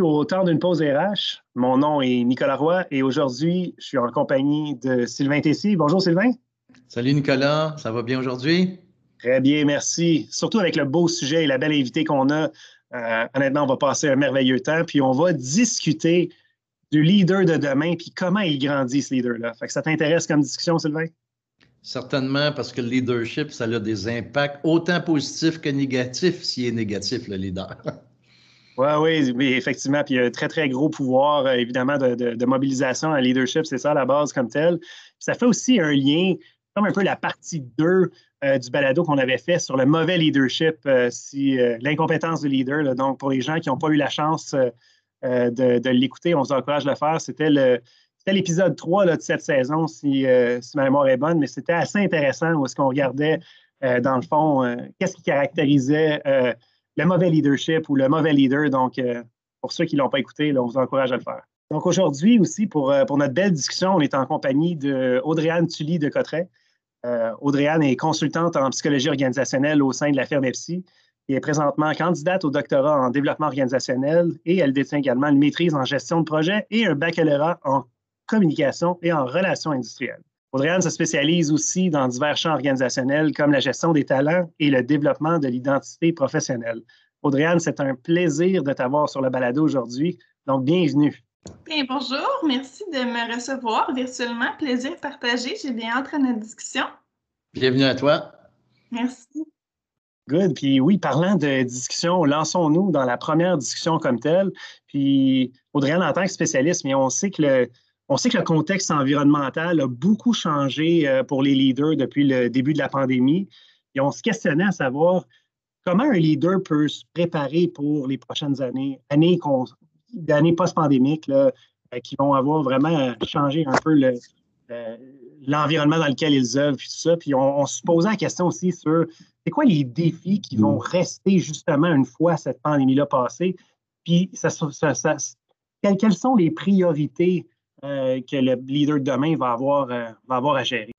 Au temps d'une pause RH, mon nom est Nicolas Roy et aujourd'hui, je suis en compagnie de Sylvain Tessier. Bonjour Sylvain. Salut Nicolas, ça va bien aujourd'hui? Très bien, merci. Surtout avec le beau sujet et la belle invitée qu'on a. Euh, honnêtement, on va passer un merveilleux temps, puis on va discuter du leader de demain, puis comment il grandit, ce leader-là. ça t'intéresse comme discussion, Sylvain? Certainement, parce que le leadership, ça a des impacts autant positifs que négatifs s'il est négatif, le leader. Oui, oui, effectivement. Puis il y a un très, très gros pouvoir, euh, évidemment, de, mobilisation en leadership, c'est ça à la base comme tel. ça fait aussi un lien, comme un peu la partie 2 euh, du balado qu'on avait fait sur le mauvais leadership, euh, si l'incompétence du leader. donc, pour les gens qui n'ont pas eu la chance de, l'écouter, on vous encourage de le faire. C'était l'épisode 3 de cette saison, si, si, ma mémoire est bonne, mais c'était assez intéressant où est-ce qu'on regardait, dans le fond, qu'est-ce qui caractérisait le mauvais leadership ou le mauvais leader. Donc, euh, pour ceux qui ne l'ont pas écouté, on vous encourage à le faire. Donc, aujourd'hui aussi, pour, euh, pour, notre belle discussion, on est en compagnie de Audrey-Anne Tully de Cotteret. Euh, Audrey-Anne est consultante en psychologie organisationnelle au sein de la firme EPSI et est présentement candidate au doctorat en développement organisationnel et elle détient également une maîtrise en gestion de projet et un baccalauréat en communication et en relations industrielles. Audrey-Anne se spécialise aussi dans divers champs organisationnels comme la gestion des talents et le développement de l'identité professionnelle. Audrey-Anne, c'est un plaisir de t'avoir sur le balado aujourd'hui. Donc, bienvenue. Bien, bonjour, merci de me recevoir virtuellement. Plaisir partagé. J'ai bien hâte à notre discussion. Bienvenue à toi. Merci. Good. Puis oui, parlant de discussion, lançons-nous dans la première discussion comme telle. Puis Audrey-Anne, en tant que spécialiste, mais on sait que le, on sait que le contexte environnemental a beaucoup changé euh, pour les leaders depuis le début de la pandémie. Et on se questionnait à savoir comment un leader peut se préparer pour les prochaines années, années, années post-pandémiques, euh, qui vont avoir vraiment changé un peu l'environnement dans lequel ils œuvrent, puis ça. Puis on, se posait la question aussi sur c'est quoi les défis qui vont rester justement une fois cette pandémie-là passée, puis quelles sont les priorités euh, que le leader de demain va avoir, euh, va avoir à gérer.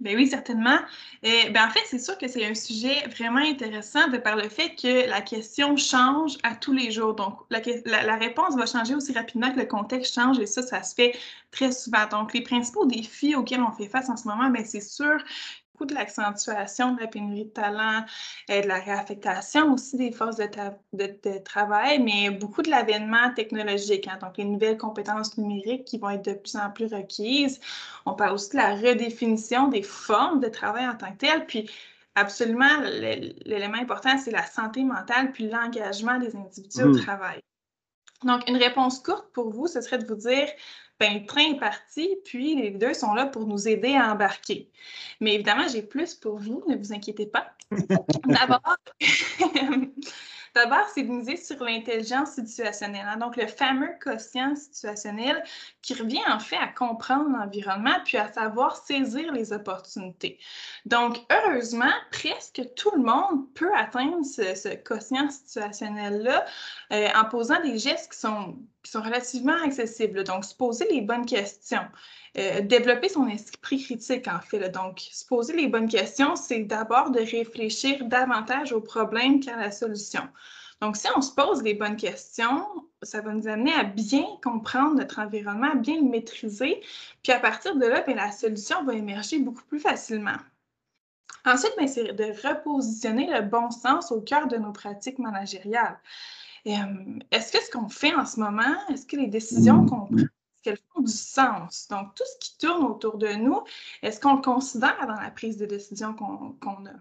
Bien oui, certainement. Et, ben en fait, c'est sûr que c'est un sujet vraiment intéressant de par le fait que la question change à tous les jours. Donc, la, la, réponse va changer aussi rapidement que le contexte change et ça, ça se fait très souvent. Donc, les principaux défis auxquels on fait face en ce moment, bien, c'est sûr de l'accentuation de la pénurie de talent, et de la réaffectation aussi des forces de, travail, mais beaucoup de l'avènement technologique, hein, donc les nouvelles compétences numériques qui vont être de plus en plus requises. On parle aussi de la redéfinition des formes de travail en tant que telles, puis absolument, l'élément important, c'est la santé mentale puis l'engagement des individus au mmh. travail. Donc, une réponse courte pour vous, ce serait de vous dire, ben, le train est parti, puis les deux sont là pour nous aider à embarquer. Mais évidemment, j'ai plus pour vous, ne vous inquiétez pas. D'abord, D'abord, c'est de miser sur l'intelligence situationnelle. Hein. Donc, le fameux quotient situationnel qui revient en fait à comprendre l'environnement puis à savoir saisir les opportunités. Donc, heureusement, presque tout le monde peut atteindre ce, quotient situationnel-là euh, en posant des gestes qui sont, qui sont relativement accessibles. Donc, se poser les bonnes questions. Euh, développer son esprit critique, en fait. Donc, se poser les bonnes questions, c'est d'abord de réfléchir davantage au problème qu'à la solution. Donc, si on se pose les bonnes questions, ça va nous amener à bien comprendre notre environnement, à bien le maîtriser. Puis à partir de là, bien, la solution va émerger beaucoup plus facilement. Ensuite, c'est de repositionner le bon sens au cœur de nos pratiques managériales. Est-ce que ce qu'on fait en ce moment, est-ce que les décisions qu'on prend, est-ce qu'elles font du sens? Donc, tout ce qui tourne autour de nous, est-ce qu'on le considère dans la prise de décision qu'on a?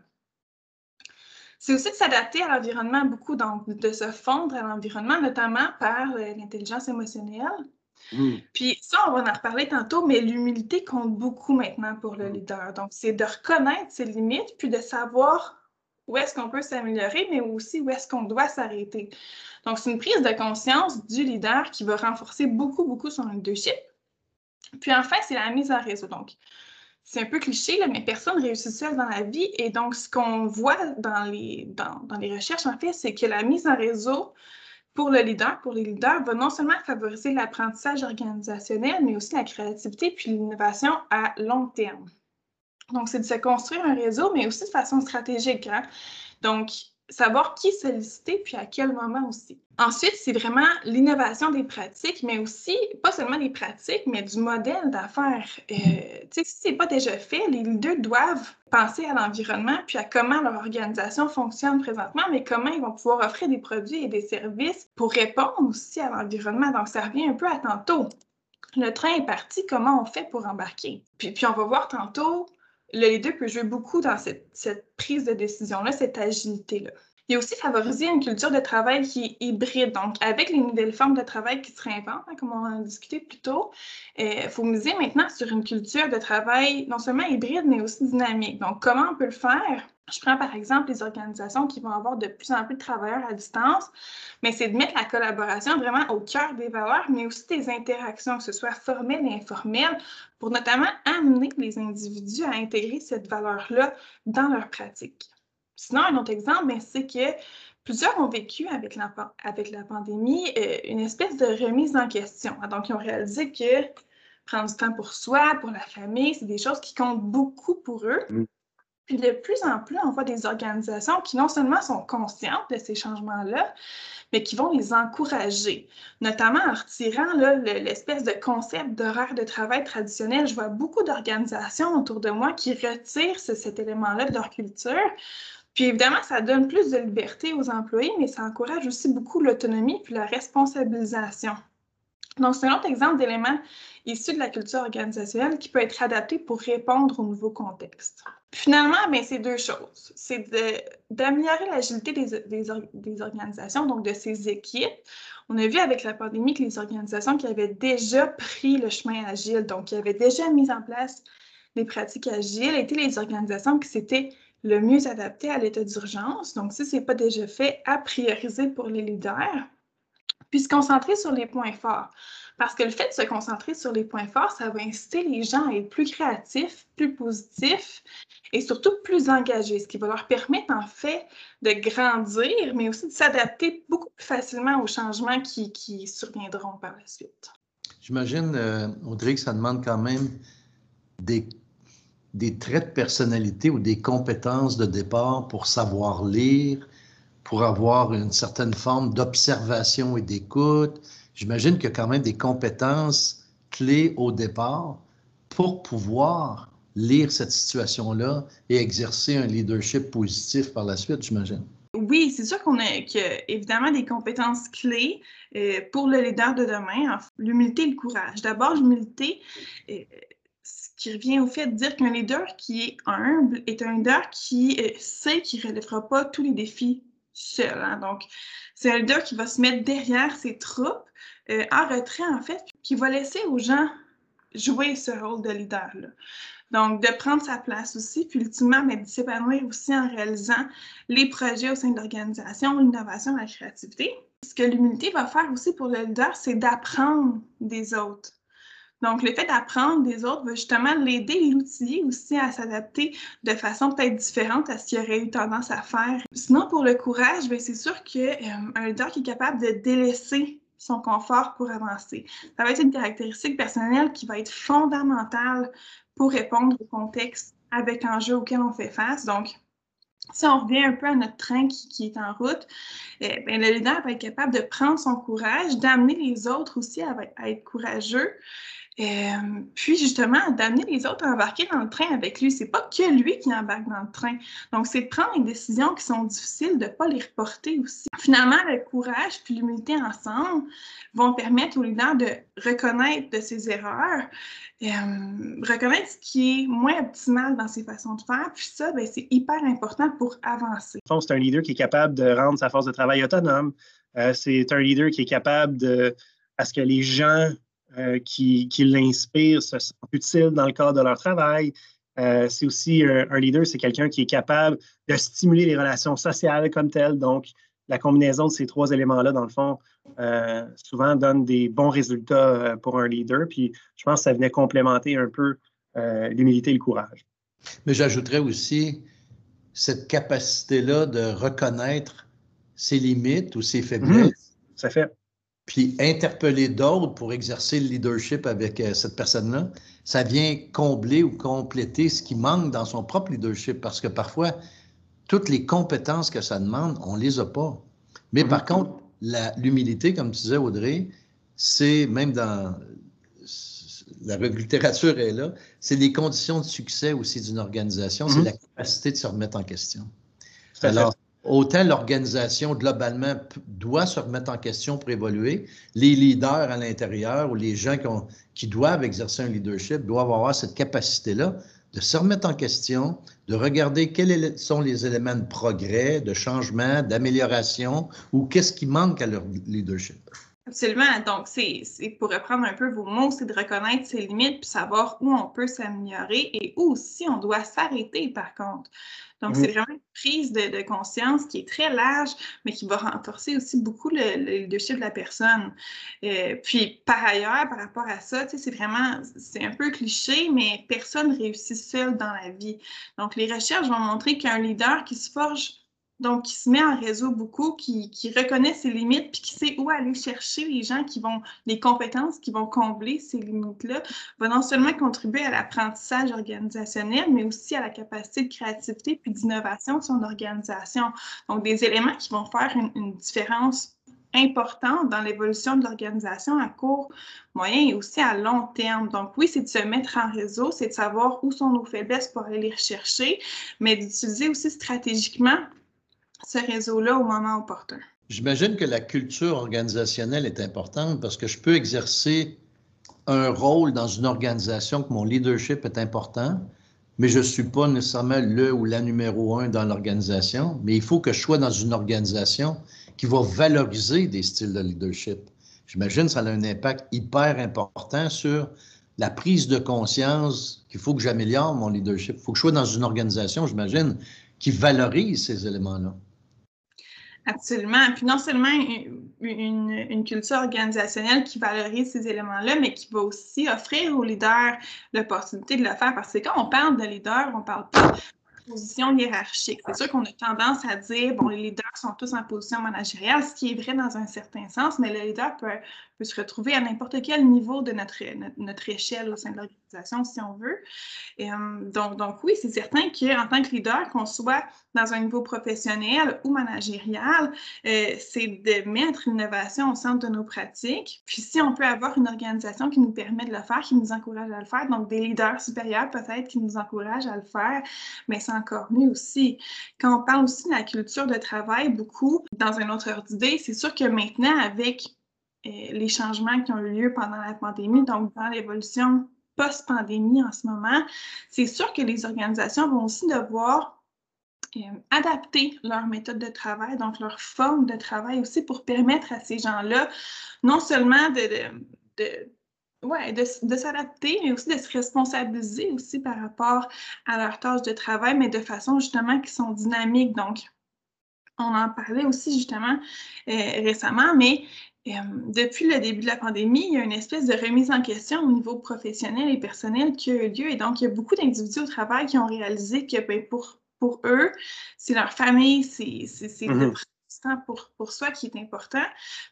C'est aussi de s'adapter à l'environnement beaucoup, donc de se fondre à l'environnement, notamment par l'intelligence émotionnelle. Mm. Puis ça, on va en reparler tantôt, mais l'humilité compte beaucoup maintenant pour le mm. leader. Donc, c'est de reconnaître ses limites, puis de savoir où est-ce qu'on peut s'améliorer, mais aussi où est-ce qu'on doit s'arrêter. Donc, c'est une prise de conscience du leader qui va renforcer beaucoup, beaucoup son leadership. Puis enfin, c'est la mise en réseau. Donc, c'est un peu cliché, mais personne réussit seul dans la vie. Et donc, ce qu'on voit dans les, dans, les recherches, en fait, c'est que la mise en réseau pour le leader, pour les leaders, va non seulement favoriser l'apprentissage organisationnel, mais aussi la créativité puis l'innovation à long terme. Donc, c'est de se construire un réseau, mais aussi de façon stratégique. Hein. Donc, savoir qui solliciter, puis à quel moment aussi. Ensuite, c'est vraiment l'innovation des pratiques, mais aussi, pas seulement des pratiques, mais du modèle d'affaires. Euh, si ce n'est pas déjà fait, les leaders doivent penser à l'environnement, puis à comment leur organisation fonctionne présentement, mais comment ils vont pouvoir offrir des produits et des services pour répondre aussi à l'environnement. Donc, ça revient un peu à tantôt. Le train est parti, comment on fait pour embarquer? Puis on va voir tantôt le leader peut jouer beaucoup dans cette, prise de décision-là, cette agilité-là. Il y a aussi favoriser une culture de travail qui est hybride, donc avec les nouvelles formes de travail qui se réinventent, hein, comme on en a discuté plus tôt, il euh, faut miser maintenant sur une culture de travail non seulement hybride, mais aussi dynamique. Donc, comment on peut le faire? Je prends par exemple les organisations qui vont avoir de plus en plus de travailleurs à distance, mais c'est de mettre la collaboration vraiment au cœur des valeurs, mais aussi des interactions, que ce soit formelles et informelles, pour notamment amener les individus à intégrer cette valeur-là dans leur pratique. Sinon, un autre exemple, ben, c'est que plusieurs ont vécu avec la, avec la pandémie euh, une espèce de remise en question. Donc, ils ont réalisé que prendre du temps pour soi, pour la famille, c'est des choses qui comptent beaucoup pour eux. Puis de plus en plus, on voit des organisations qui non seulement sont conscientes de ces changements-là, mais qui vont les encourager, notamment en retirant l'espèce de concept d'horaire de travail traditionnel. Je vois beaucoup d'organisations autour de moi qui retirent cet élément-là de leur culture. Puis évidemment, ça donne plus de liberté aux employés, mais ça encourage aussi beaucoup l'autonomie puis la responsabilisation. Donc, c'est un autre exemple d'élément issu de la culture organisationnelle qui peut être adapté pour répondre au nouveau contexte. Finalement, ben, c'est deux choses. C'est d'améliorer l'agilité des, des, organisations, donc de ces équipes. On a vu avec la pandémie que les organisations qui avaient déjà pris le chemin agile, donc qui avaient déjà mis en place des pratiques agiles, étaient les organisations qui s'étaient le mieux adaptées à l'état d'urgence. Donc, si ce n'est pas déjà fait, à prioriser pour les leaders puis se concentrer sur les points forts. Parce que le fait de se concentrer sur les points forts, ça va inciter les gens à être plus créatifs, plus positifs et surtout plus engagés, ce qui va leur permettre en fait de grandir, mais aussi de s'adapter beaucoup plus facilement aux changements qui, qui surviendront par la suite. J'imagine, euh, Audrey, que ça demande quand même des, des traits de personnalité ou des compétences de départ pour savoir lire, pour avoir une certaine forme d'observation et d'écoute. J'imagine qu'il y a quand même des compétences clés au départ pour pouvoir lire cette situation-là et exercer un leadership positif par la suite, j'imagine. Oui, c'est sûr qu'on a que, évidemment des compétences clés euh, pour le leader de demain, l'humilité et le courage. D'abord, l'humilité, euh, ce qui revient au fait de dire qu'un leader qui est humble est un leader qui euh, sait qu'il ne relèvera pas tous les défis Hein. Donc, c'est un leader qui va se mettre derrière ses troupes euh, en retrait, en fait, qui va laisser aux gens jouer ce rôle de leader-là. Donc, de prendre sa place aussi, puis ultimement, mais de s'épanouir aussi en réalisant les projets au sein de l'organisation, l'innovation, la créativité. Ce que l'humilité va faire aussi pour le leader, c'est d'apprendre des autres. Donc, le fait d'apprendre des autres va justement l'aider, l'outiller aussi à s'adapter de façon peut-être différente à ce qu'il aurait eu tendance à faire. Sinon, pour le courage, ben, c'est sûr qu'un euh, leader qui est capable de délaisser son confort pour avancer. Ça va être une caractéristique personnelle qui va être fondamentale pour répondre au contexte avec l'enjeu auquel on fait face. Donc, si on revient un peu à notre train qui, est en route, eh ben, le leader va être capable de prendre son courage, d'amener les autres aussi à, être courageux, Puis justement, d'amener les autres à embarquer dans le train avec lui. C'est pas que lui qui embarque dans le train. Donc, c'est de prendre des décisions qui sont difficiles, de ne pas les reporter aussi. Finalement, le courage puis l'humilité ensemble vont permettre aux leaders de reconnaître de ses erreurs, reconnaître ce qui est moins optimal dans ses façons de faire. Puis ça, ben, c'est hyper important pour avancer. C'est un leader qui est capable de rendre sa force de travail autonome. Euh, c'est un leader qui est capable de, à ce que les gens euh, qui, qui l'inspirent se sentent utiles dans le cadre de leur travail. Euh, c'est aussi un, leader, c'est quelqu'un qui est capable de stimuler les relations sociales comme telles. Donc, la combinaison de ces trois éléments-là, dans le fond, euh, souvent donne des bons résultats pour un leader. Puis, je pense que ça venait complémenter un peu l'humilité et le courage. Mais j'ajouterais aussi cette capacité-là de reconnaître ses limites ou ses faiblesses. Mmh, ça fait puis interpeller d'autres pour exercer le leadership avec euh, cette personne-là, ça vient combler ou compléter ce qui manque dans son propre leadership parce que parfois, toutes les compétences que ça demande, on ne les a pas. Mais par mm-hmm. contre, l'humilité, comme tu disais, Audrey, c'est même dans la littérature est là, c'est les conditions de succès aussi d'une organisation, c'est mm-hmm. la capacité de se remettre en question. Alors, Autant l'organisation globalement doit se remettre en question pour évoluer, les leaders à l'intérieur ou les gens qui, doivent exercer un leadership doivent avoir cette capacité-là de se remettre en question, de regarder quels sont les éléments de progrès, de changement, d'amélioration ou qu'est-ce qui manque à leur leadership. Absolument. Donc, c'est pour reprendre un peu vos mots, c'est de reconnaître ses limites puis savoir où on peut s'améliorer et où aussi on doit s'arrêter, par contre. Donc, c'est vraiment une prise de, conscience qui est très large, mais qui va renforcer aussi beaucoup le, leadership de la personne. Euh, puis, par ailleurs, par rapport à ça, c'est vraiment, c'est un peu cliché, mais personne réussit seul dans la vie. Donc, les recherches vont montrer qu'un leader qui se forge donc, qui se met en réseau beaucoup, qui, reconnaît ses limites, puis qui sait où aller chercher les gens qui vont, les compétences qui vont combler ces limites-là, va non seulement contribuer à l'apprentissage organisationnel, mais aussi à la capacité de créativité puis d'innovation de son organisation. Donc, des éléments qui vont faire une, différence importante dans l'évolution de l'organisation à court, moyen et aussi à long terme. Donc oui, c'est de se mettre en réseau, c'est de savoir où sont nos faiblesses pour aller les rechercher, mais d'utiliser aussi stratégiquement ce réseau-là au moment opportun. J'imagine que la culture organisationnelle est importante parce que je peux exercer un rôle dans une organisation, que mon leadership est important, mais je ne suis pas nécessairement le ou la numéro un dans l'organisation, mais il faut que je sois dans une organisation qui va valoriser des styles de leadership. J'imagine que ça a un impact hyper important sur la prise de conscience qu'il faut que j'améliore mon leadership. Il faut que je sois dans une organisation, j'imagine, qui valorise ces éléments-là. Absolument. Puis non seulement une, culture organisationnelle qui valorise ces éléments-là, mais qui va aussi offrir aux leaders l'opportunité de le faire. Parce que quand on parle de leader, on parle pas de position hiérarchique. C'est sûr qu'on a tendance à dire, bon, les leaders sont tous en position managériale, ce qui est vrai dans un certain sens, mais le leader peut, se retrouver à n'importe quel niveau de notre, notre, échelle au sein de l'organisation, si on veut. Euh, donc, donc, oui, c'est certain qu'en tant que leader, qu'on soit dans un niveau professionnel ou managérial, euh, c'est de mettre l'innovation au centre de nos pratiques. Puis si on peut avoir une organisation qui nous permet de le faire, qui nous encourage à le faire, donc des leaders supérieurs peut-être qui nous encouragent à le faire, mais c'est encore mieux aussi. Quand on parle aussi de la culture de travail, beaucoup, dans un autre ordre d'idée, c'est sûr que maintenant, avec les changements qui ont eu lieu pendant la pandémie, donc dans l'évolution post-pandémie en ce moment, c'est sûr que les organisations vont aussi devoir euh, adapter leur méthode de travail, donc leur forme de travail aussi pour permettre à ces gens-là non seulement de, de, ouais, de, de s'adapter, mais aussi de se responsabiliser aussi par rapport à leurs tâches de travail, mais de façon justement qui sont dynamiques. Donc, on en parlait aussi justement euh, récemment, mais euh, depuis le début de la pandémie, il y a une espèce de remise en question au niveau professionnel et personnel qui a eu lieu. Et donc, il y a beaucoup d'individus au travail qui ont réalisé que ben, pour, pour eux, c'est leur famille, c'est le temps pour, pour soi qui est important.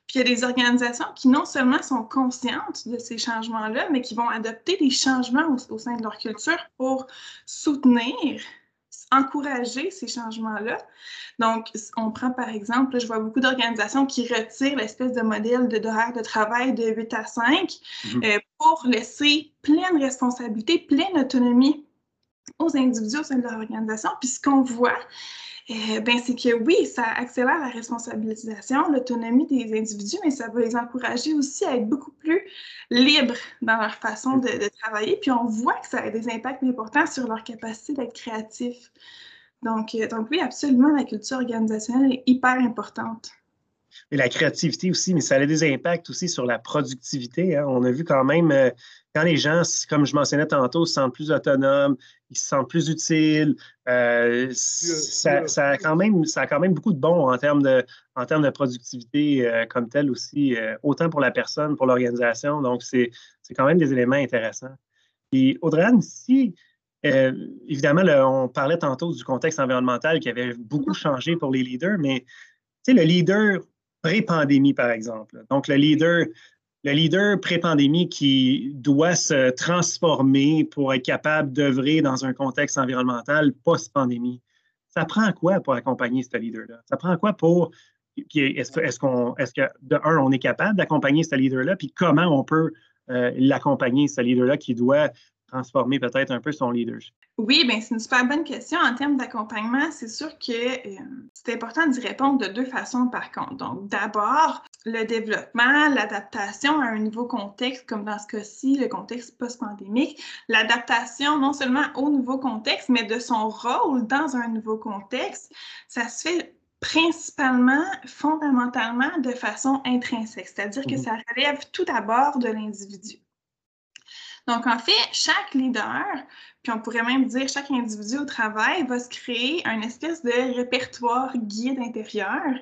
Puis il y a des organisations qui non seulement sont conscientes de ces changements-là, mais qui vont adopter des changements au sein de leur culture pour soutenir encourager ces changements-là. Donc, on prend par exemple, je vois beaucoup d'organisations qui retirent l'espèce de modèle d'horaire de, travail de 8 à 5 mhm. euh, pour laisser pleine responsabilité, pleine autonomie aux individus au sein de leur organisation. Puis ce qu'on voit, eh ben, c'est que oui, ça accélère la responsabilisation, l'autonomie des individus, mais ça va les encourager aussi à être beaucoup plus libres dans leur façon de, travailler. Puis on voit que ça a des impacts importants sur leur capacité d'être créatifs. Donc, euh, donc oui, absolument, la culture organisationnelle est hyper importante. Et la créativité aussi, mais ça a des impacts aussi sur la productivité. Hein. On a vu quand même, euh, quand les gens, comme je mentionnais tantôt, se sentent plus autonomes, ils se sentent plus utiles, euh, ça, a quand même, ça a quand même beaucoup de bons en termes de, en termes de productivité euh, comme tel aussi, autant pour la personne, pour l'organisation. Donc, c'est quand même des éléments intéressants. Et Audrey, si, évidemment, on parlait tantôt du contexte environnemental qui avait beaucoup changé pour les leaders, mais le leader pré-pandémie, par exemple. Donc, le leader, le leader pré-pandémie qui doit se transformer pour être capable d'œuvrer dans un contexte environnemental post-pandémie. Ça prend quoi pour accompagner ce leader-là? Ça prend quoi pour. Est-ce qu'on, est-ce que, de un, on est capable d'accompagner ce leader-là, puis comment on peut euh, l'accompagner, ce leader-là qui doit transformer peut-être un peu son leadership? Oui, bien, c'est une super bonne question. En termes d'accompagnement, c'est sûr que euh, c'est important d'y répondre de deux façons par contre. Donc, d'abord, le développement, l'adaptation à un nouveau contexte, comme dans ce cas-ci, le contexte post-pandémique, l'adaptation non seulement au nouveau contexte, mais de son rôle dans un nouveau contexte, ça se fait principalement, fondamentalement, de façon intrinsèque, c'est-à-dire que mmh ça relève tout d'abord de l'individu. Donc, en fait, chaque leader, puis on pourrait même dire chaque individu au travail, va se créer un espèce de répertoire guide intérieur.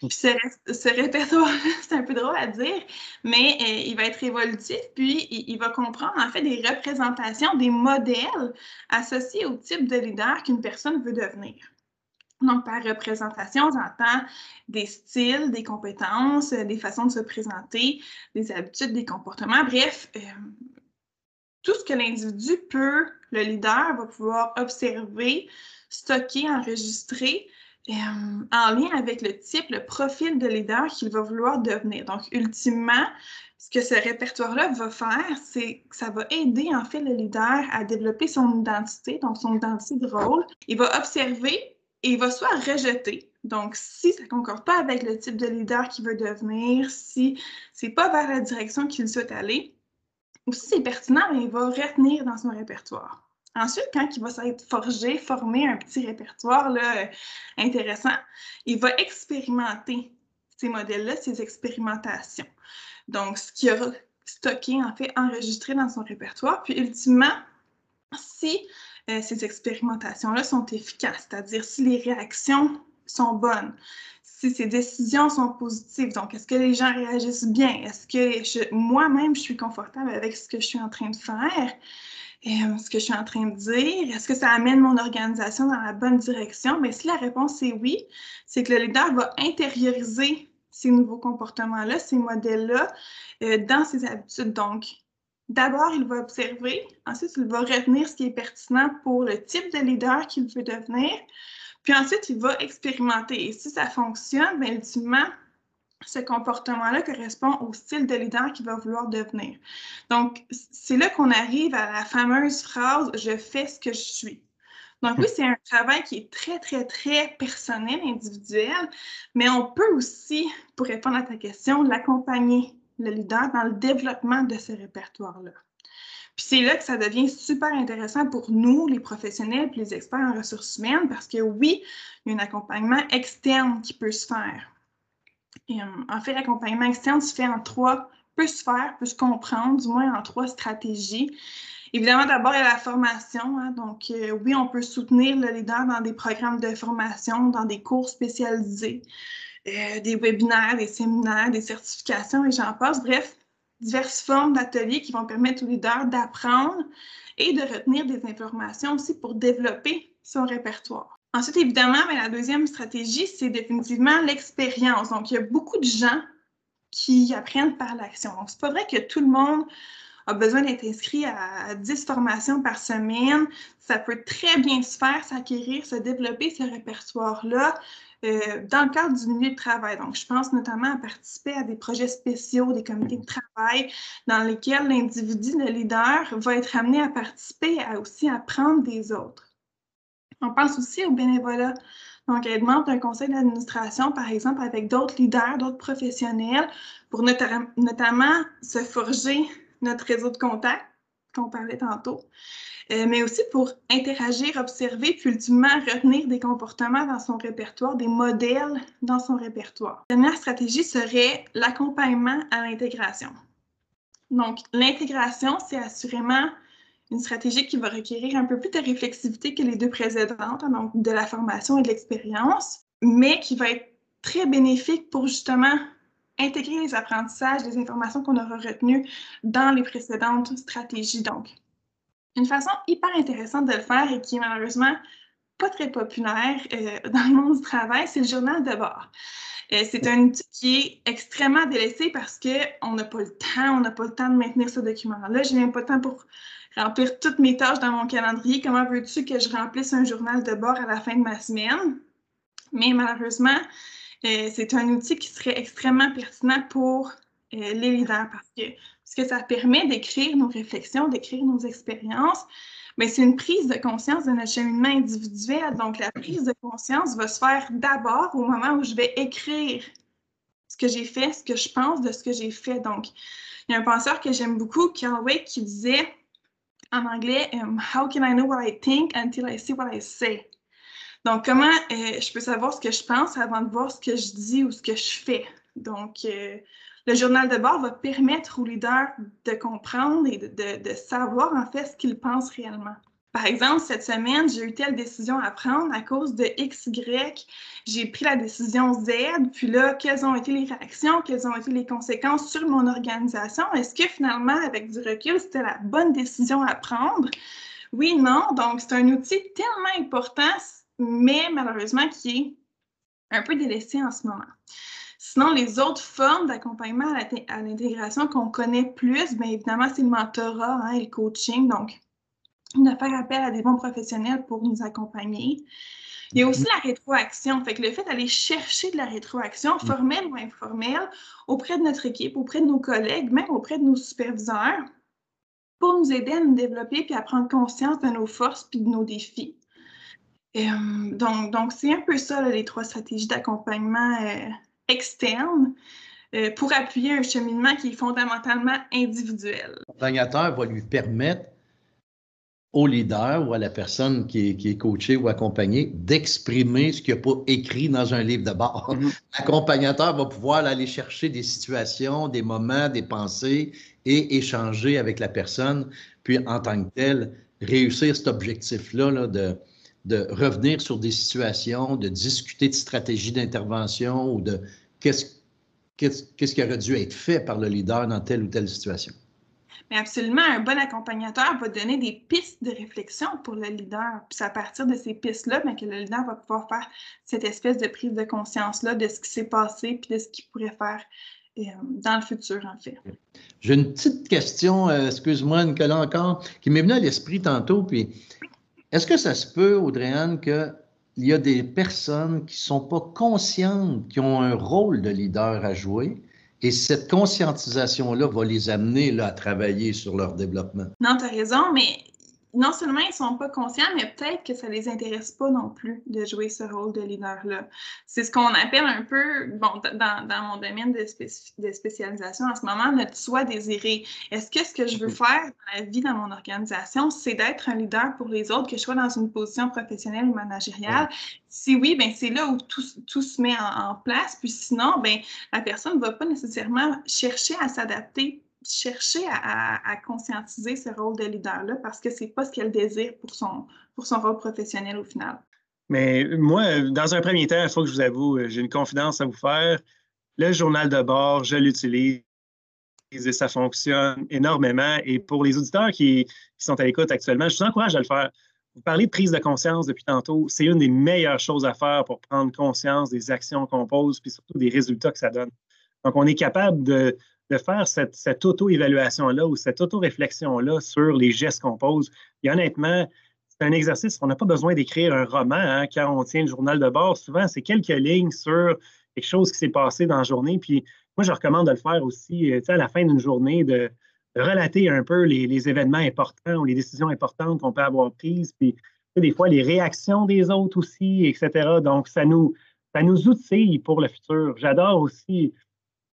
Puis ce, répertoire c'est un peu drôle à dire, mais euh, il va être évolutif, puis il, va comprendre en fait des représentations, des modèles associés au type de leader qu'une personne veut devenir. Donc, par représentation, j'entends des styles, des compétences, des façons de se présenter, des habitudes, des comportements. Bref, euh, tout ce que l'individu peut, le leader va pouvoir observer, stocker, enregistrer euh, en lien avec le type, le profil de leader qu'il va vouloir devenir. Donc, ultimement, ce que ce répertoire-là va faire, c'est que ça va aider en fait le leader à développer son identité, donc son identité de rôle. Il va observer et il va soit rejeter. Donc, si ça ne concorde pas avec le type de leader qu'il veut devenir, si ce n'est pas vers la direction qu'il souhaite aller, ou si c'est pertinent, il va retenir dans son répertoire. Ensuite, quand il va s'être forgé, former un petit répertoire là, intéressant, il va expérimenter ces modèles-là, ces expérimentations. Donc, ce qu'il aura stocké, en fait, enregistré dans son répertoire. Puis, ultimement, si euh, ces expérimentations-là sont efficaces, c'est-à-dire si les réactions sont bonnes, si ces décisions sont positives. Donc, est-ce que les gens réagissent bien? Est-ce que moi-même, je suis confortable avec ce que je suis en train de faire? Euh, ce que je suis en train de dire? Est-ce que ça amène mon organisation dans la bonne direction? Mais si la réponse est oui, c'est que le leader va intérioriser ces nouveaux comportements-là, ces modèles-là, euh, dans ses habitudes. Donc, d'abord, il va observer, ensuite, il va retenir ce qui est pertinent pour le type de leader qu'il veut devenir. Puis ensuite, il va expérimenter. Et si ça fonctionne, bien, ultimement, ce comportement-là correspond au style de leader qu'il va vouloir devenir. Donc, c'est là qu'on arrive à la fameuse phrase Je fais ce que je suis. Donc, oui, c'est un travail qui est très, très, très personnel, individuel, mais on peut aussi, pour répondre à ta question, l'accompagner, le leader, dans le développement de ce répertoire-là. Puis c'est là que ça devient super intéressant pour nous, les professionnels et les experts en ressources humaines, parce que oui, il y a un accompagnement externe qui peut se faire. Euh, en fait, l'accompagnement externe se fait en trois, peut se faire, peut se comprendre, du moins en trois stratégies. Évidemment, d'abord, il y a la formation. Hein. donc, euh, oui, on peut soutenir le leader dans des programmes de formation, dans des cours spécialisés, euh, des webinaires, des séminaires, des certifications et j'en passe. Bref, diverses formes d'ateliers qui vont permettre aux leaders d'apprendre et de retenir des informations aussi pour développer son répertoire. Ensuite, évidemment, la deuxième stratégie, c'est définitivement l'expérience. Donc, il y a beaucoup de gens qui apprennent par l'action. Donc, c'est pas vrai que tout le monde a besoin d'être inscrit à 10 formations par semaine. Ça peut très bien se faire, s'acquérir, se développer ce répertoire-là euh, dans le cadre du milieu de travail. Donc, je pense notamment à participer à des projets spéciaux, des comités de travail dans lesquels l'individu, le leader, va être amené à participer, à aussi apprendre des autres. On pense aussi au bénévolat. Donc, être membre d'un conseil d'administration, par exemple, avec d'autres leaders, d'autres professionnels, pour notamment se forger notre réseau de contacts qu'on parlait tantôt, euh, mais aussi pour interagir, observer, puis ultimement retenir des comportements dans son répertoire, des modèles dans son répertoire. La dernière stratégie serait l'accompagnement à l'intégration. Donc, l'intégration, c'est assurément une stratégie qui va requérir un peu plus de réflexivité que les deux précédentes, donc de la formation et de l'expérience, mais qui va être très bénéfique pour justement intégrer les apprentissages, les informations qu'on aura retenues dans les précédentes stratégies. Donc, une façon hyper intéressante de le faire et qui est malheureusement pas très populaire euh, dans le monde du travail, c'est le journal de bord. Euh, c'est un outil qui est extrêmement délaissé parce qu'on n'a pas le temps, on n'a pas le temps de maintenir ce document-là. Je n'ai même pas le temps pour remplir toutes mes tâches dans mon calendrier. Comment veux-tu que je remplisse un journal de bord à la fin de ma semaine? Mais malheureusement, c'est un outil qui serait extrêmement pertinent pour les leaders parce que ce que ça permet d'écrire nos réflexions, d'écrire nos expériences, mais c'est une prise de conscience de notre cheminement individuel. Donc, la prise de conscience va se faire d'abord au moment où je vais écrire ce que j'ai fait, ce que je pense de ce que j'ai fait. Donc, il y a un penseur que j'aime beaucoup, Calway, qui disait en anglais um, How can I know what I think until I see what I say? Donc, comment euh, je peux savoir ce que je pense avant de voir ce que je dis ou ce que je fais? Donc, euh, le journal de bord va permettre aux leaders de comprendre et de, savoir en fait ce qu'ils pensent réellement. Par exemple, cette semaine, j'ai eu telle décision à prendre à cause de X, Y. J'ai pris la décision Z, puis là, quelles ont été les réactions, quelles ont été les conséquences sur mon organisation? Est-ce que finalement, avec du recul, c'était la bonne décision à prendre? Oui, non. Donc, c'est un outil tellement important, mais malheureusement qui est un peu délaissé en ce moment. Sinon, les autres formes d'accompagnement à l'intégration qu'on connaît plus, bien évidemment, c'est le mentorat hein, et le coaching. Donc, de faire appel à des bons professionnels pour nous accompagner. Il y a aussi la rétroaction. Fait que le fait d'aller chercher de la rétroaction, mm. formelle ou informelle, auprès de notre équipe, auprès de nos collègues, même auprès de nos superviseurs, pour nous aider à nous développer puis à prendre conscience de nos forces puis de nos défis. Euh, donc, donc c'est un peu ça, les trois stratégies d'accompagnement euh, externe euh, pour appuyer un cheminement qui est fondamentalement individuel. L'accompagnateur va lui permettre au leader ou à la personne qui est, qui est coachée ou accompagnée d'exprimer ce qu'il n'a pas écrit dans un livre de bord. Mm-hmm. L'accompagnateur va pouvoir aller chercher des situations, des moments, des pensées et échanger avec la personne, puis en tant que tel, réussir cet objectif-là là, de, de revenir sur des situations, de discuter de stratégies d'intervention ou de qu'est-ce qu'est-ce qui aurait dû être fait par le leader dans telle ou telle situation. Mais absolument, un bon accompagnateur va donner des pistes de réflexion pour le leader. Puis c'est à partir de ces pistes-là ben, que le leader va pouvoir faire cette espèce de prise de conscience-là de ce qui s'est passé puis de ce qu'il pourrait faire euh, dans le futur, en fait. J'ai une petite question, euh, excuse-moi, Nicolas, encore, qui m'est venue à l'esprit tantôt. Puis est-ce que ça se peut, Audrey-Anne, qu'il y a des personnes qui ne sont pas conscientes, qui ont un rôle de leader à jouer, et cette conscientisation-là va les amener là, à travailler sur leur développement? Non, tu as raison, mais non seulement ils ne sont pas conscients, mais peut-être que ça ne les intéresse pas non plus de jouer ce rôle de leader-là. C'est ce qu'on appelle un peu, bon, dans, dans mon domaine de, de, spécialisation en ce moment, notre soi désiré. Est-ce que ce que je veux mm-hmm. faire dans la vie, dans mon organisation, c'est d'être un leader pour les autres, que je sois dans une position professionnelle ou managériale? Si oui, ben c'est là où tout, tout se met en, en, place. Puis sinon, ben la personne ne va pas nécessairement chercher à s'adapter chercher à, conscientiser ce rôle de leader-là parce que c'est pas ce qu'elle désire pour son, pour son rôle professionnel au final. Mais moi, dans un premier temps, il faut que je vous avoue, j'ai une confidence à vous faire. Le journal de bord, je l'utilise et ça fonctionne énormément. Et pour les auditeurs qui, sont à l'écoute actuellement, je vous encourage à le faire. Vous parlez de prise de conscience depuis tantôt. C'est une des meilleures choses à faire pour prendre conscience des actions qu'on pose, puis surtout des résultats que ça donne. Donc, on est capable de, de faire cette, auto-évaluation-là ou cette auto-réflexion-là sur les gestes qu'on pose. Et honnêtement, c'est un exercice, on n'a pas besoin d'écrire un roman hein, quand on tient le journal de bord. Souvent, c'est quelques lignes sur quelque chose qui s'est passé dans la journée. Puis moi, je recommande de le faire aussi à la fin d'une journée, de, relater un peu les, événements importants ou les décisions importantes qu'on peut avoir prises. Puis des fois, les réactions des autres aussi, etc. Donc, ça nous, ça nous outille pour le futur. J'adore aussi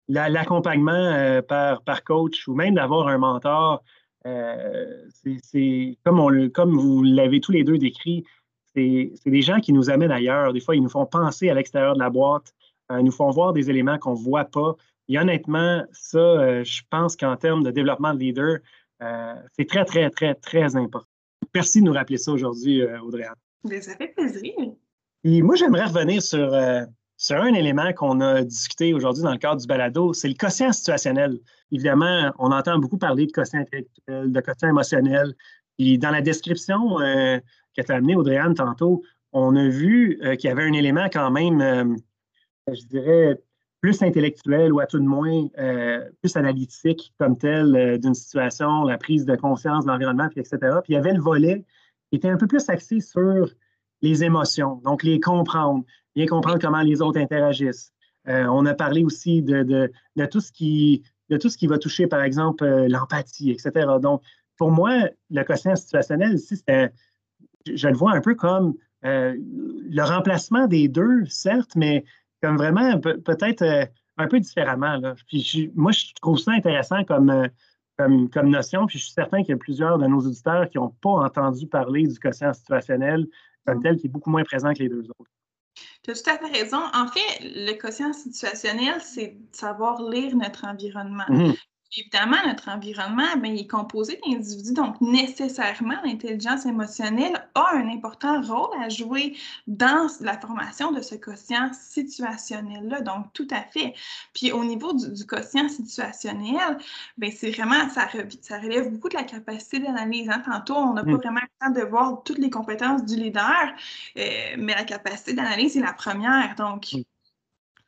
l'accompagnement euh, par, par coach ou même d'avoir un mentor. Euh, c'est comme, comme vous l'avez tous les deux décrit, c'est des gens qui nous amènent ailleurs. Des fois, ils nous font penser à l'extérieur de la boîte, euh, ils nous font voir des éléments qu'on ne voit pas. Et honnêtement, ça, je pense qu'en termes de développement de leader, c'est très, très, très, très important. Merci de nous rappeler ça aujourd'hui, Audrey. Ça fait plaisir. Et moi, j'aimerais revenir sur, sur un élément qu'on a discuté aujourd'hui dans le cadre du balado, c'est le quotient situationnel. Évidemment, on entend beaucoup parler de quotient intellectuel, de quotient émotionnel. Et dans la description euh, que tu as amenée, audrey tantôt, on a vu euh, qu'il y avait un élément quand même, euh, je dirais, plus intellectuel ou à tout de moins plus analytique comme tel d'une situation, la prise de conscience de l'environnement, etc. Puis il y avait le volet qui était un peu plus axé sur les émotions, donc les comprendre, bien comprendre comment les autres interagissent. Euh, on a parlé aussi de, tout ce qui, de tout ce qui va toucher, par exemple, euh, l'empathie, etc. Donc, pour moi, le quotient situationnel, ici, je le vois un peu comme euh, le remplacement des deux, certes, mais comme vraiment peut-être un peu différemment. Puis moi, je trouve ça intéressant comme, comme, comme, notion, puis je suis certain qu'il y a plusieurs de nos auditeurs qui n'ont pas entendu parler du quotient situationnel comme tel, qui est beaucoup moins présent que les deux autres. Tu as tout à fait raison. En fait, le quotient situationnel, c'est savoir lire notre environnement. Mhm évidemment, notre environnement, bien, il est composé d'individus, donc nécessairement, l'intelligence émotionnelle a un important rôle à jouer dans la formation de ce quotient situationnel-là. Donc, tout à fait. Puis, au niveau du, quotient situationnel, bien, c'est vraiment, ça, ça, relève beaucoup de la capacité d'analyse. Hein. Tantôt, on n'a pas mm. vraiment le temps de voir toutes les compétences du leader, euh, mais la capacité d'analyse est la première. Donc, mm.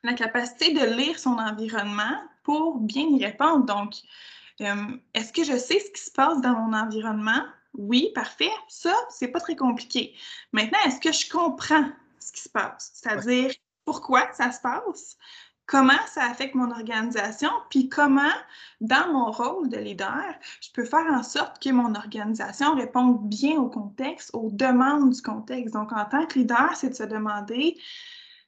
la capacité de lire son environnement, pour bien y répondre. Donc, euh, est-ce que je sais ce qui se passe dans mon environnement? Oui, parfait. Ça, c'est pas très compliqué. Maintenant, est-ce que je comprends ce qui se passe? C'est-à-dire pourquoi ça se passe? Comment ça affecte mon organisation? Puis comment, dans mon rôle de leader, je peux faire en sorte que mon organisation réponde bien au contexte, aux demandes du contexte? Donc, en tant que leader, c'est de se demander,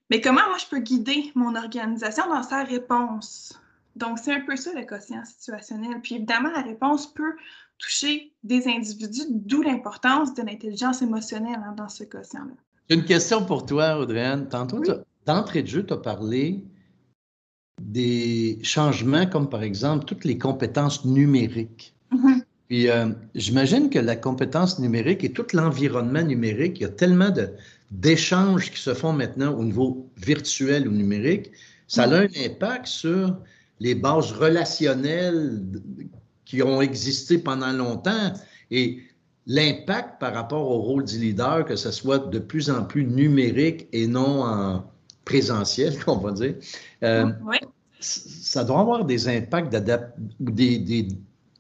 mais comment moi je peux guider mon organisation dans sa réponse? Donc, c'est un peu ça le quotient situationnel. Puis évidemment, la réponse peut toucher des individus, d'où l'importance de l'intelligence émotionnelle hein, dans ce quotient-là. J'ai une question pour toi, Audrey. Tantôt, d'entrée de jeu, tu as parlé des changements comme par exemple toutes les compétences numériques. Mm-hmm. Puis euh, j'imagine que la compétence numérique et tout l'environnement numérique, il y a tellement d'échanges qui se font maintenant au niveau virtuel ou numérique, ça a un impact sur les bases relationnelles qui ont existé pendant longtemps et l'impact par rapport au rôle du leader, que ce soit de plus en plus numérique et non en présentiel, on va dire. Euh, oui. Ça doit avoir des impacts ou des, des,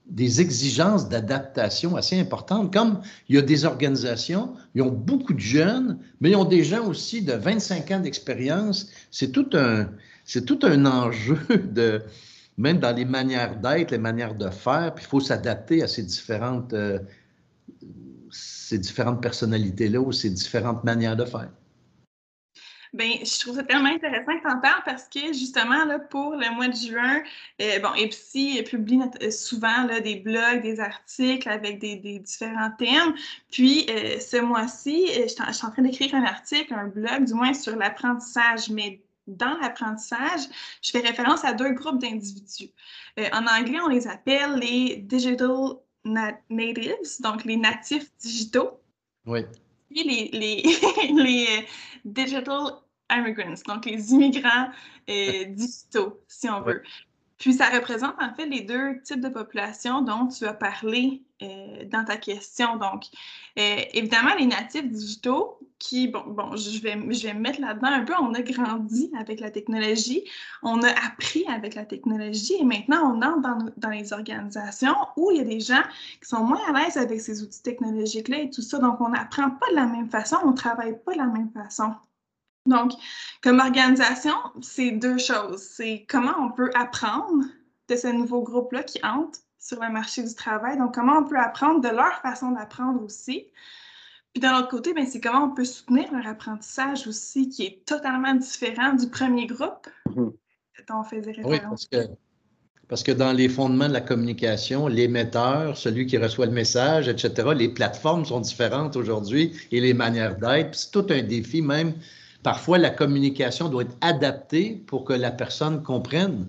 des exigences d'adaptation assez importantes. Comme il y a des organisations, ils ont beaucoup de jeunes, mais ils ont des gens aussi de 25 ans d'expérience. C'est tout un, c'est tout un enjeu de, même dans les manières d'être, les manières de faire, puis il faut s'adapter à ces différentes, euh, ces différentes personnalités-là ou ces différentes manières de faire. Bien, je trouve ça tellement intéressant que tu en parles parce que justement, là, pour le mois de juin, euh, bon, Epsi publie euh, souvent là, des blogs, des articles avec des, différents thèmes. Puis, ce mois-ci, je suis en train d'écrire un article, un blog, du moins sur l'apprentissage, mais dans l'apprentissage, je fais référence à deux groupes d'individus. Euh, en anglais, on les appelle les digital natives, donc les natifs digitaux. Oui. Puis les, les, les euh, digital immigrants, donc les immigrants euh, digitaux, si on veut. Puis ça représente en fait les deux types de populations dont tu as parlé euh, dans ta question. Donc, euh, évidemment, les natifs digitaux qui, bon, bon je, vais, je vais me mettre là-dedans un peu, on a grandi avec la technologie, on a appris avec la technologie et maintenant on entre dans, dans les organisations où il y a des gens qui sont moins à l'aise avec ces outils technologiques-là et tout ça. Donc, on n'apprend pas de la même façon, on ne travaille pas de la même façon. Donc, comme organisation, c'est deux choses. C'est comment on peut apprendre de ce nouveau groupe-là qui entre sur le marché du travail. Donc, comment on peut apprendre de leur façon d'apprendre aussi. Puis d'un autre côté, ben, c'est comment on peut soutenir leur apprentissage aussi, qui est totalement différent du premier groupe mhm. dont on faisait référence. Oui, parce que, parce que dans les fondements de la communication, l'émetteur, celui qui reçoit le message, etc., les plateformes sont différentes aujourd'hui et les manières d'être. C'est tout un défi même Parfois, la communication doit être adaptée pour que la personne comprenne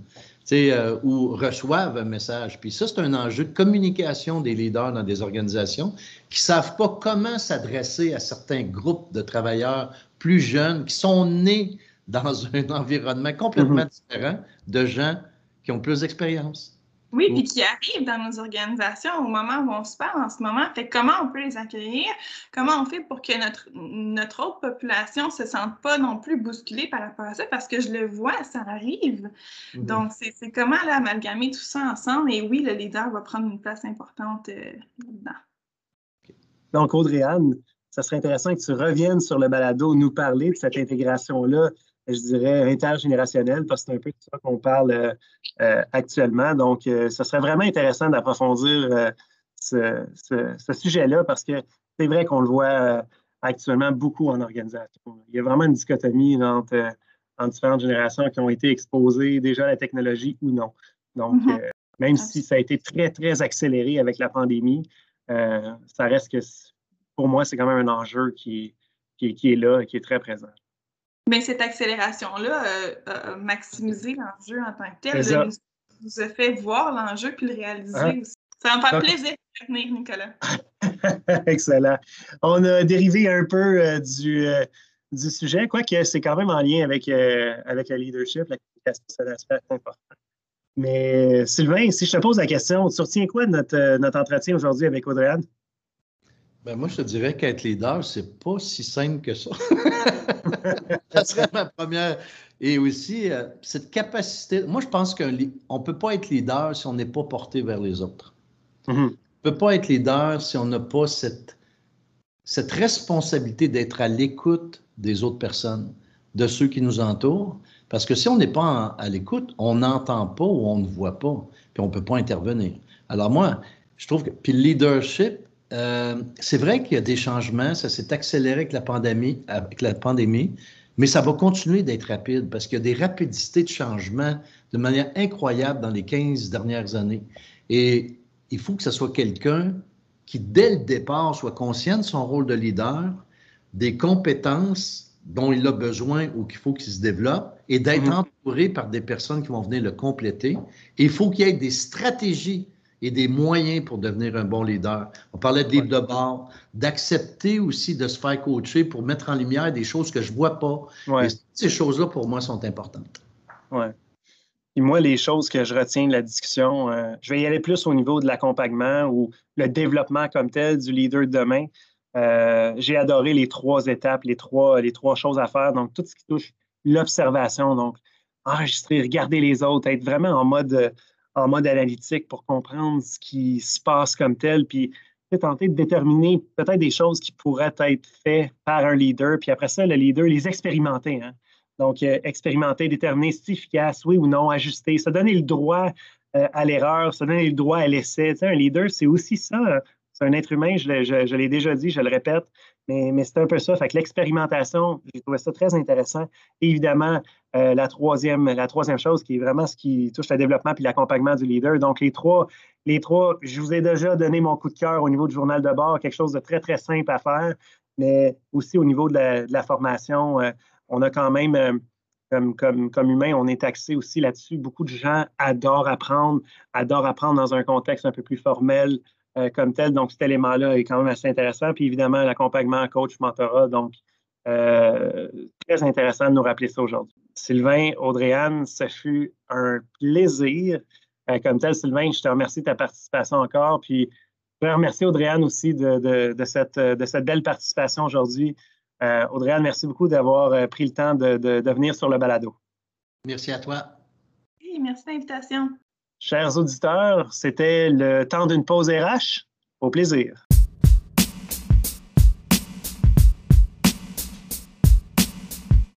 euh, ou reçoive un message. Puis ça, c'est un enjeu de communication des leaders dans des organisations qui ne savent pas comment s'adresser à certains groupes de travailleurs plus jeunes qui sont nés dans un environnement complètement mm-hmm. différent de gens qui ont plus d'expérience. Oui, puis qui arrivent dans nos organisations au moment où on se parle en ce moment. Fait comment on peut les accueillir? Comment on fait pour que notre, notre autre population ne se sente pas non plus bousculée par rapport à ça? Parce que je le vois, ça arrive. Mhm. Donc, c'est comment amalgamer tout ça ensemble? Et oui, le leader va prendre une place importante euh, là-dedans. Donc, Audrey-Anne, ça serait intéressant que tu reviennes sur le balado, nous parler de cette intégration-là je dirais, intergénérationnel, parce que c'est un peu de ça qu'on parle euh, euh, actuellement. Donc, euh, ce serait vraiment intéressant d'approfondir ce, sujet-là, parce que c'est vrai qu'on le voit actuellement beaucoup en organisation. Il y a vraiment une dichotomie entre, différentes générations qui ont été exposées déjà à la technologie ou non. Donc, mm-hmm. même si ça a été très, très accéléré avec la pandémie, ça reste que, pour moi, c'est quand même un enjeu qui, qui, qui est là et qui est très présent. Mais cette accélération-là euh, a maximisé l'enjeu en tant que tel. Ça. Nous, a fait voir l'enjeu puis le réaliser hein? aussi. Ça va me faire plaisir de venir, Nicolas. Excellent. On a dérivé un peu euh, du, euh, du sujet, quoique c'est quand même en lien avec, avec le leadership, la communication, c'est un aspect important. Mais Sylvain, si je te pose la question, tu retiens quoi de notre, notre entretien aujourd'hui avec Audrey-Anne? Ben moi, je te dirais qu'être leader, c'est pas si simple que ça. ça serait ma première. Et aussi, euh, cette capacité. Moi, je pense qu'on ne peut pas être leader si on n'est pas porté vers les autres. Mm-hmm. On ne peut pas être leader si on n'a pas cette, cette responsabilité d'être à l'écoute des autres personnes, de ceux qui nous entourent. Parce que si on n'est pas à l'écoute, on n'entend pas ou on ne voit pas, puis on ne peut pas intervenir. Alors moi, je trouve que. Puis le leadership, euh, c'est vrai qu'il y a des changements, ça s'est accéléré avec la pandémie, avec la pandémie, mais ça va continuer d'être rapide parce qu'il y a des rapidités de changement de manière incroyable dans les 15 dernières années. Et il faut que ce soit quelqu'un qui, dès le départ, soit conscient de son rôle de leader, des compétences dont il a besoin ou qu'il faut qu'il se développe et d'être mm-hmm. entouré par des personnes qui vont venir le compléter. Et il faut qu'il y ait des stratégies et des moyens pour devenir un bon leader. On parlait de livre de bord, d'accepter aussi de se faire coacher pour mettre en lumière des choses que je ne vois pas. ces choses-là, pour moi, sont importantes. Oui. Et moi, les choses que je retiens de la discussion, euh, je vais y aller plus au niveau de l'accompagnement ou le développement comme tel du leader de demain. Euh, j'ai adoré les trois étapes, les trois, les trois choses à faire. Donc, tout ce qui touche l'observation, donc enregistrer, regarder les autres, être vraiment en mode en mode analytique pour comprendre ce qui se passe comme tel, puis tenter de déterminer peut-être des choses qui pourraient être faites par un leader, puis après ça, le leader, les expérimenter. Hein. Donc, euh, expérimenter, déterminer si efficace, oui ou non, ajuster, se donner le droit euh, à l'erreur, se donner le droit à l'essai. un leader, c'est aussi ça. Un être humain, je, l'ai déjà dit, je le répète, mais, mais c'est un peu ça. Fait l'expérimentation, j'ai trouvé ça très intéressant. évidemment, euh, la, troisième, la troisième chose qui est vraiment ce qui touche le développement puis l'accompagnement du leader. Donc, les trois, les trois, je vous ai déjà donné mon coup de cœur au niveau du journal de bord, quelque chose de très, très simple à faire, mais aussi au niveau de la, formation, euh, on a quand même, euh, comme, comme, comme humain, on est axé aussi là-dessus. Beaucoup de gens adorent apprendre, adorent apprendre dans un contexte un peu plus formel. Comme tel, donc cet élément-là est quand même assez intéressant. Puis évidemment, l'accompagnement coach, mentorat, donc très très intéressant de nous rappeler ça aujourd'hui. Sylvain, Audrey-Anne, ce fut un plaisir. Euh, comme tel, Sylvain, je te remercie de ta participation encore. Puis, je voudrais remercier Audrey-Anne aussi de, cette, de, cette, belle participation aujourd'hui. Euh, Audrey-Anne, merci beaucoup d'avoir euh, pris le temps de, de, venir sur le balado. Merci à toi. Oui, merci de l'invitation. Chers auditeurs, c'était le temps d'une pause RH. Au plaisir.